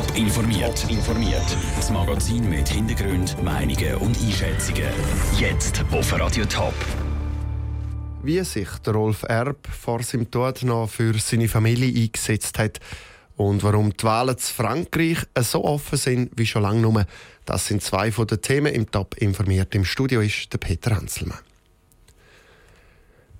Top informiert. informiert. Das Magazin mit Hintergrund, Meinungen und Einschätzungen. Jetzt auf Radio Top. Wie sich der Rolf Erb vor seinem Tod noch für seine Familie eingesetzt hat und warum die Wahlen zu Frankreich so offen sind wie schon lange nur, das sind zwei von den Themen im Top informiert. Im Studio ist der Peter Hanselmann.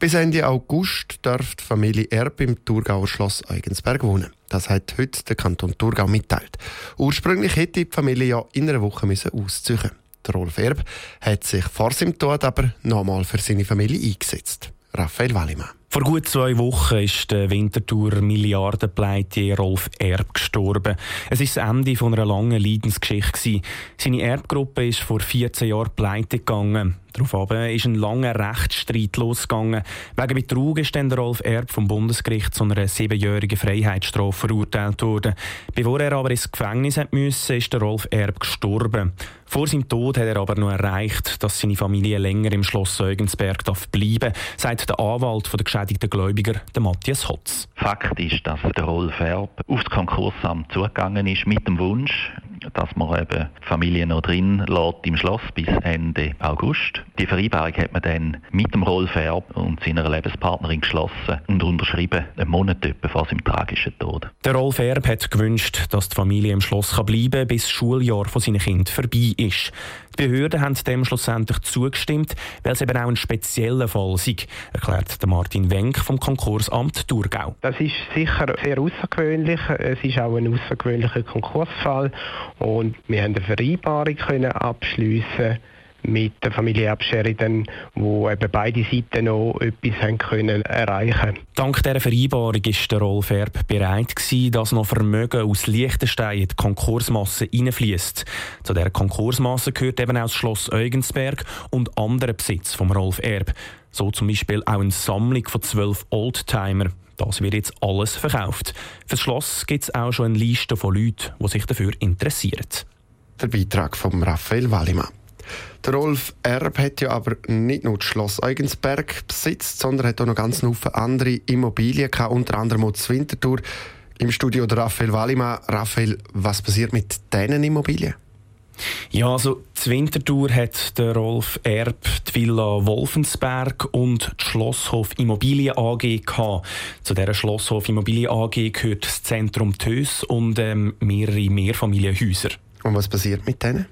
Bis Ende August darf die Familie Erb im Thurgauer Schloss Eugensberg wohnen. Das hat heute der Kanton Thurgau mitteilt. Ursprünglich hätte die Familie ja in einer Woche müssen ausziehen Der Rolf Erb hat sich vor seinem Tod aber nochmal für seine Familie eingesetzt. Raphael Wallimann. Vor gut zwei Wochen ist der Winterthur Milliardenpleite Rolf Erb gestorben. Es ist das Ende von einer langen Leidensgeschichte. Seine Erbgruppe ist vor 14 Jahren pleite gegangen. Daraufhin ist ein langer Rechtsstreit losgegangen. Wegen Betrug ist dann der Rolf Erb vom Bundesgericht zu einer siebenjährigen Freiheitsstrafe verurteilt worden. Bevor er aber ins Gefängnis musste, ist der Rolf Erb gestorben. Vor seinem Tod hat er aber noch erreicht, dass seine Familie länger im Schloss Seugensberg bleiben darf, sagt der Anwalt der geschädigten Gläubiger, der Matthias Hotz. Fakt ist, dass der Rolf Erb aufs Konkursamt zugegangen ist mit dem Wunsch, dass man eben die Familie noch drin lässt im Schloss bis Ende August. Die Vereinbarung hat man dann mit dem Rolf Erb und seiner Lebenspartnerin geschlossen und unterschrieben, einen Monat vor seinem tragischen Tod. Der Rolf Erb hat gewünscht, dass die Familie im Schloss bleiben kann, bis das Schuljahr von seinen Kindern vorbei ist. Die Behörden haben dem schlussendlich zugestimmt, weil es eben auch ein spezieller Fall sei, erklärt Martin Wenk vom Konkursamt Thurgau. Das ist sicher sehr außergewöhnlich. Es ist auch ein außergewöhnlicher Konkursfall und wir haben eine Vereinbarung können abschließen mit der Familie Absheridan, wo eben beide Seiten noch etwas haben können erreichen Dank dieser Vereinbarung ist der Rolf Erb bereit gewesen, dass noch Vermögen aus Liechtenstein in die Konkursmasse hineinfließt. Zu dieser Konkursmasse gehört eben auch das Schloss Eugensberg und andere Besitz vom Rolf Erb. So zum Beispiel auch eine Sammlung von zwölf Oldtimer. Das wird jetzt alles verkauft. Für das Schloss gibt es auch schon eine Liste von Leuten, die sich dafür interessieren. Der Beitrag von Raphael Wallimann. Der Rolf Erb hat ja aber nicht nur das Schloss Eugensberg besitzt, sondern hat auch noch ganz viele andere Immobilien gehabt, unter anderem auch das Winterthur. Im Studio der Raphael Wallimann. Raphael, was passiert mit diesen Immobilien? Ja, also die Winterthur hat der Rolf Erb die Villa Wolfensberg und die Schlosshof Immobilien AG gehabt. Zu dieser Schlosshof Immobilien AG gehört das Zentrum Tös und ähm, mehrere Mehrfamilienhäuser. Und was passiert mit denen?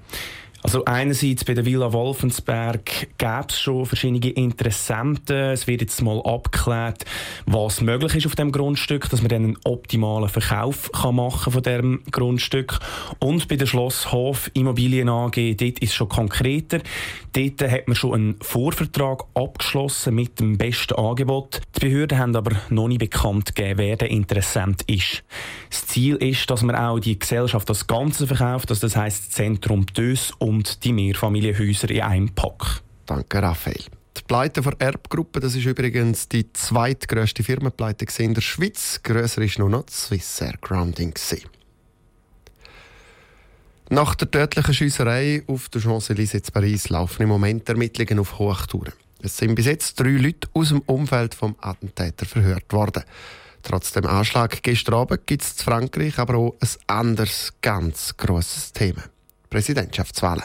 Also einerseits bei der Villa Wolfensberg gäbe es schon verschiedene Interessenten. Es wird jetzt mal abgeklärt, was möglich ist auf dem Grundstück, dass man dann einen optimalen Verkauf kann machen von dem Grundstück. Und bei der Schlosshof Immobilien AG, dort ist es schon konkreter. Dort hat man schon einen Vorvertrag abgeschlossen mit dem besten Angebot. Die Behörden haben aber noch nicht bekannt gegeben, wer der Interessent ist. Das Ziel ist, dass man auch die Gesellschaft das Ganze verkauft, also das heißt Zentrum Dös die Mehrfamilienhäuser in einem Pack. Danke, Raphael. Die Pleite der Erbgruppe, das ist übrigens die zweitgrößte Firmenpleite in der Schweiz. Grösser ist nur noch die Swissair Grounding. Nach der tödlichen Schiesserei auf der Champs-Élysées in Paris laufen im Moment Ermittlungen auf Hochtouren. Es sind bis jetzt drei Leute aus dem Umfeld vom Attentäter verhört worden. Trotz dem Anschlag gestern Abend gibt es in Frankreich aber auch ein anderes, ganz grosses Thema. Präsidentschaftswahlen.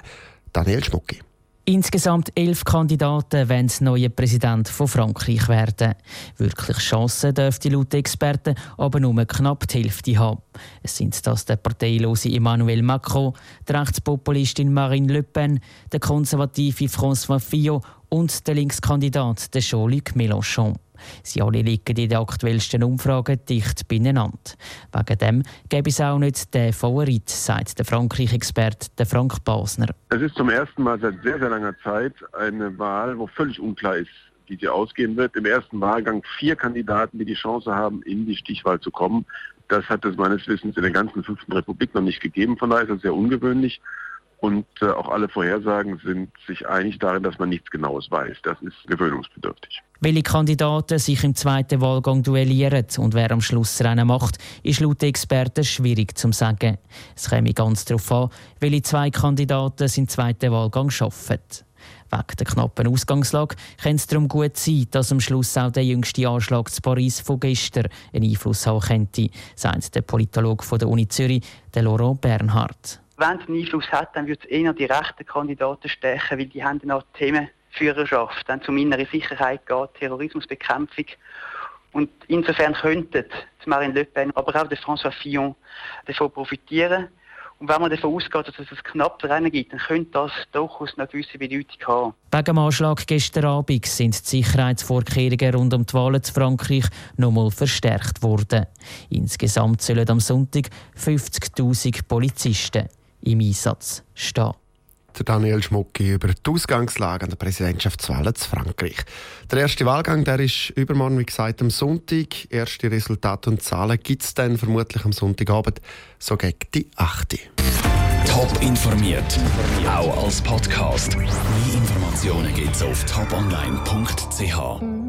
Daniel Schmucki. Insgesamt elf Kandidaten wollen neuer Präsident von Frankreich werden. Wirklich Chancen dürfte laut Experten aber nur knapp die Hälfte haben. Es sind das der parteilose Emmanuel Macron, die Rechtspopulistin Marine Le Pen, der konservative François Fillon und der Linkskandidat Jean-Luc Mélenchon. Sie alle liegen in den aktuellsten Umfragen dicht beieinander. Wegen dem gäbe es auch nicht den Favorit, sagt der Frankreich-Experte Frank Basner. Es ist zum ersten Mal seit sehr, sehr langer Zeit eine Wahl, wo völlig unklar ist, wie sie ausgehen wird. Im ersten Wahlgang vier Kandidaten, die die Chance haben, in die Stichwahl zu kommen. Das hat es meines Wissens in der ganzen fünften Republik noch nicht gegeben. Von daher ist das sehr ungewöhnlich. Und äh, auch alle Vorhersagen sind sich einig darin, dass man nichts Genaues weiß. Das ist gewöhnungsbedürftig. Welche Kandidaten sich im zweiten Wahlgang duellieren und wer am Schluss Rennen macht, ist laut Experten schwierig zu sagen. Es käme ganz darauf an, welche zwei Kandidaten im zweiten Wahlgang arbeiten. Wegen der knappen Ausgangslage könnte es darum gut sein, dass am Schluss auch der jüngste Anschlag zu Paris von gestern einen Einfluss haben könnte, sagt der Politologe von der Uni Zürich, Laurent Bernhardt. Wenn es einen Einfluss hat, dann wird es eher die rechten Kandidaten stechen, weil die haben dann auch Themenführerschaft, es um innere Sicherheit geht, Terrorismusbekämpfung. Und insofern könnten Marine Le Pen, aber auch der François Fillon davon profitieren. Und wenn man davon ausgeht, dass es ein knappes Rennen gibt, dann könnte das durchaus eine gewisse Bedeutung haben. Wegen dem Anschlag gestern Abend sind die Sicherheitsvorkehrungen rund um die Wahlen zu Frankreich nochmal verstärkt worden. Insgesamt sollen am Sonntag 50.000 Polizisten im Einsatz stehen der Daniel Schmucki über die Ausgangslage an der Präsidentschaftswahl zu Frankreich. Der erste Wahlgang der ist übermorgen, wie gesagt, am Sonntag. Erste Resultate und Zahlen gibt es dann vermutlich am Sonntagabend, so gegen die 8. Top informiert, auch als Podcast. Mehr Informationen gibt es auf toponline.ch.